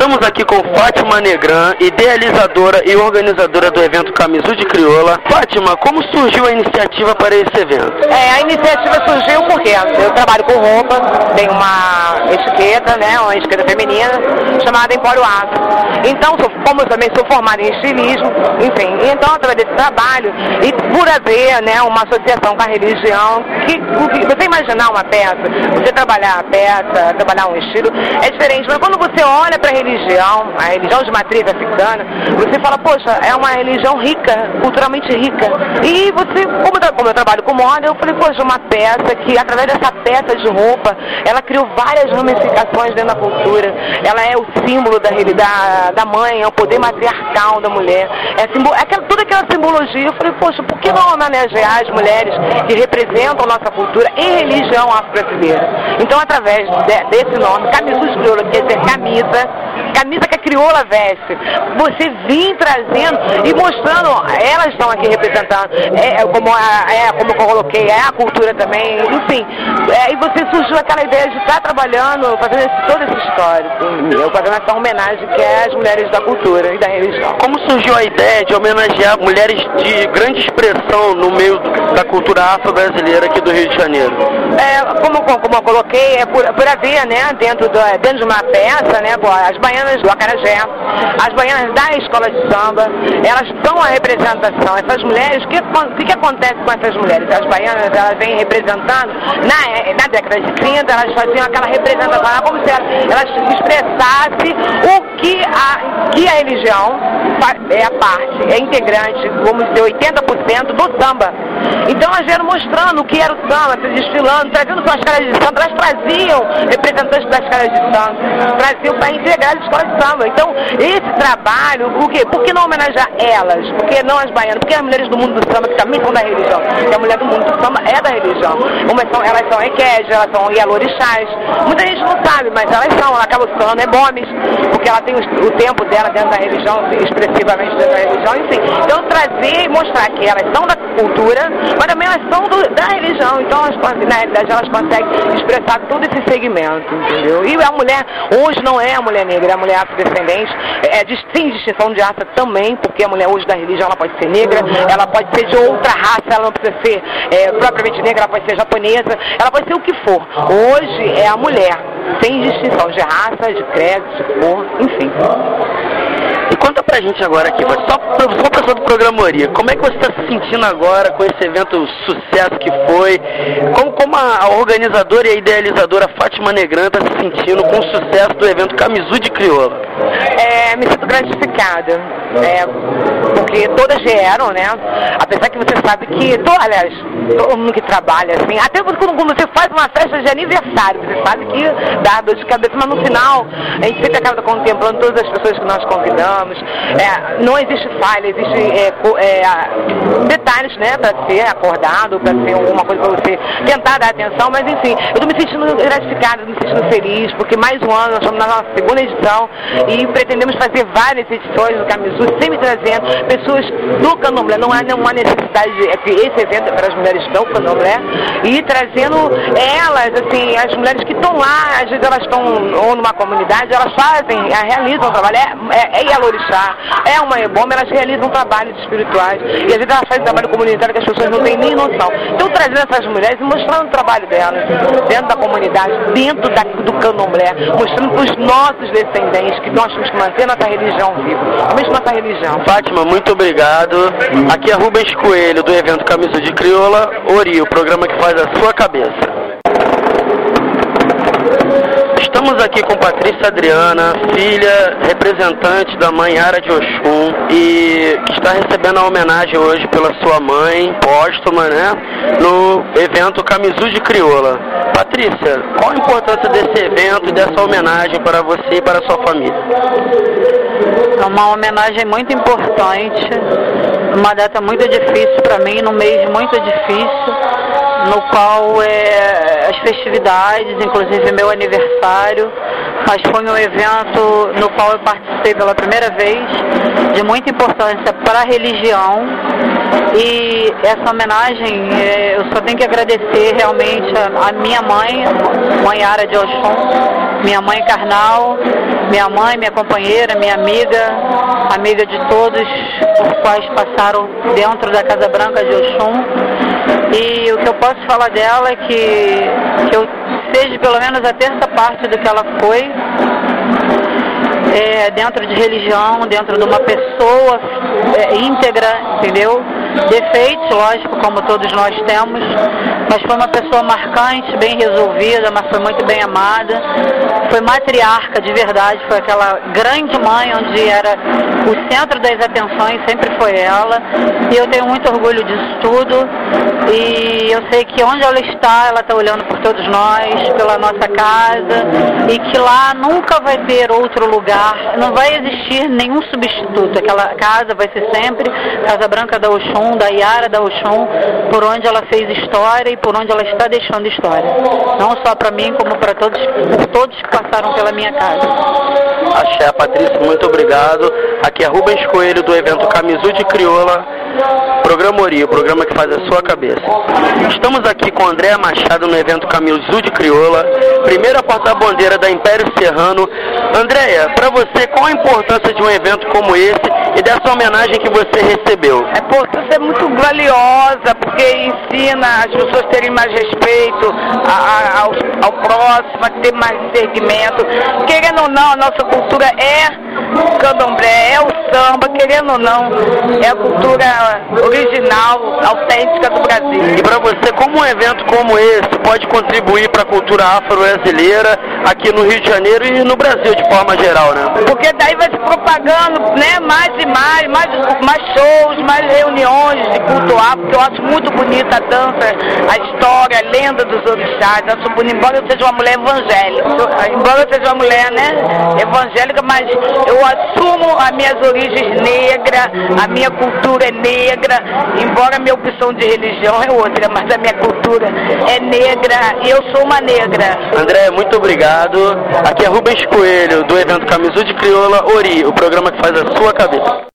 Estamos aqui com Fátima Negran, idealizadora e organizadora do evento Camisu de Crioula. Fátima, como surgiu a iniciativa para esse evento? É, a iniciativa surgiu porque eu trabalho com roupa, tenho uma etiqueta, né, uma etiqueta feminina, chamada Empório Aço. Então, como eu também sou formada em estilismo, enfim, então através desse trabalho, e por haver né, uma associação com a religião, que, você imaginar uma peça, você trabalhar a peça, trabalhar um estilo, é diferente, mas quando você olha para a religião, a religião de matriz africana, você fala, poxa, é uma religião rica, culturalmente rica. E você, como, como eu trabalho com moda, eu falei, poxa, uma peça que, através dessa peça de roupa, ela criou várias ramificações dentro da cultura. Ela é o símbolo da, da, da mãe, é o poder matriarcal da mulher. É, é aquela, toda aquela simbologia. Eu falei, poxa, por que não homenagear as mulheres que representam nossa cultura em religião afro-brasileira? Então, através de, desse nome, Camisus Crioula, quer dizer camisa, camisa que a crioula veste, você vir trazendo e mostrando, elas estão aqui representando, é, é como, é, como eu coloquei, é a cultura também, enfim. É, e você surgiu aquela ideia de estar trabalhando, fazendo esse, todo esse histórico, eu fazendo essa homenagem que é as mulheres da cultura e da religião. Como surgiu a ideia de homenagear mulheres de grande expressão no meio da cultura afro-brasileira aqui do Rio de Janeiro? É, como, como eu coloquei, é por, por haver, né, dentro, do, dentro de uma peça, né, as baianas do Acarajé, as baianas da escola de samba, elas são a representação. Essas mulheres, o que, que, que, acontece com essas mulheres? As baianas, elas vêm representando, na, na década de 30, elas faziam aquela representação, como se elas, elas expressassem o que a, que a religião é a parte, é integrante, vamos dizer, 80% do samba. Então elas vieram mostrando o que era o samba, desfilando, trazendo suas caras de samba, elas traziam representantes das caras de samba, traziam para integrar as escolas de samba. Então, esse trabalho, o quê? Por que não homenagear elas? Por que não as baianas? Porque as mulheres do mundo do samba, que também são da religião, porque a mulher do mundo do samba é da religião. Umas são, elas são equejas, elas são ialorixás. Muita gente não sabe, mas elas são, ela acaba tornando ebomes, porque ela tem o, o tempo dela dentro da religião, expressivamente dentro da religião, enfim. Então, trazer e mostrar que elas são da cultura, mas também elas são do, da religião. Então, elas, na realidade, elas conseguem expressar todo esse segmento, entendeu? E a mulher, hoje não é a mulher negra, é a mulher afrodescendente, é, de, sem distinção de raça também, porque a mulher hoje da religião, ela pode ser negra, ela pode ser de outra raça, ela não precisa ser é, propriamente negra, ela pode ser japonesa, ela pode ser o que for. Hoje é a mulher, sem distinção de raça, de credo, de cor, enfim. E conta pra gente agora aqui, só, só pessoa do Programoria, como é que você está se sentindo agora com esse evento sucesso que foi? Como, como a, a organizadora e a idealizadora Fátima Negran está se sentindo com o sucesso do evento Camisu de Crioula? É, me sinto gratificada, é, porque todas vieram, né? Apesar que você sabe que, to, aliás, todo mundo que trabalha, assim, até quando, você faz uma festa de aniversário, você sabe que dá dor de cabeça, mas no final a gente sempre acaba contemplando todas as pessoas que nós convidamos. É, não existe falha, existe é, é, detalhes, né, para ser acordado, para ser alguma coisa para você tentar dar atenção, mas enfim, eu estou me sentindo gratificada, me sentindo feliz, porque mais um ano, nós estamos na nossa segunda edição e pretendemos fazer várias edições do Camisu, sempre trazendo pessoas do candomblé. Não há nenhuma necessidade de é esse evento é para as mulheres do candomblé e trazendo elas, assim, as mulheres que estão lá, às vezes elas estão ou numa comunidade, elas fazem, realizam o trabalho, é, é, é Yalorixá, é uma eboma, elas realizam trabalhos espirituais e às vezes elas fazem trabalho comunitário que as pessoas não têm nem noção. Então trazendo essas mulheres e mostrando o trabalho delas dentro da comunidade, dentro da, do candomblé, mostrando para os nossos descendentes que nós temos que manter nossa religião viva, mesmo nossa religião. Fátima, muito obrigado. Aqui é Rubens Coelho, do evento Camisa de Crioula, Ori, o programa que faz a sua cabeça. Estamos aqui com Patrícia Adriana, filha, representante da mãe Ara de Oxum, e que está recebendo a homenagem hoje pela sua mãe, póstuma, né, no evento Camisu de Crioula. Patrícia, qual a importância desse evento e dessa homenagem para você e para a sua família? É uma homenagem muito importante, uma data muito difícil para mim, num mês muito difícil no qual é, as festividades, inclusive meu aniversário, mas foi um evento no qual eu participei pela primeira vez, de muita importância para a religião. E essa homenagem é, eu só tenho que agradecer realmente a, a minha mãe, mãe Ara de Oxum, minha mãe carnal, minha mãe, minha companheira, minha amiga, amiga de todos os quais passaram dentro da Casa Branca de Oxum. E o que eu posso falar dela é que, que eu seja pelo menos a terça parte do que ela foi, é, dentro de religião, dentro de uma pessoa é, íntegra, entendeu? Defeitos, lógico, como todos nós temos, mas foi uma pessoa marcante, bem resolvida, mas foi muito bem amada. Foi matriarca de verdade, foi aquela grande mãe onde era o centro das atenções, sempre foi ela. E eu tenho muito orgulho disso tudo. E eu sei que onde ela está, ela está olhando por todos nós, pela nossa casa, e que lá nunca vai ter outro lugar, não vai existir nenhum substituto. Aquela casa vai ser sempre Casa Branca da Oxum, da Iara da Oxum, por onde ela fez história e por onde ela está deixando história. Não só para mim, como para todos, todos que passaram pela minha casa. Axé, Patrícia, muito obrigado. Aqui é Rubens Coelho do evento Camisu de Crioula, programa Ori, o programa que faz a sua cabeça. Estamos aqui com Andréa Machado no evento Camisu de Crioula, primeira porta-bandeira da Império Serrano. Andréia, para você, qual a importância de um evento como esse e dessa homenagem que você recebeu? É, pô, isso é muito valiosa, porque ensina as pessoas a terem mais respeito a, a, ao, ao próximo, a ter mais segmento. Querendo ou não, a nossa cultura é candomblé, é o samba, querendo ou não, é a cultura original, autêntica do Brasil. E para você, como um evento como esse pode contribuir para a cultura afro-brasileira aqui no Rio de Janeiro e no Brasil de forma geral, né? Porque daí vai se propagando, né, mais e mais, mais, mais shows, mais reuniões de culto afro, porque eu acho muito bonita a dança, a história, a lenda dos orixás, acho bonito, embora eu seja uma mulher evangélica, embora eu seja uma mulher, né, evangélica, mas eu assumo as minhas origens negras, a minha cultura é negra, embora a minha opção de religião é outra, mas a minha cultura é negra e eu sou uma negra. André, muito obrigado. Aqui é Rubens Coelho, do evento Camisu de Crioula Ori, o programa que faz a sua cabeça.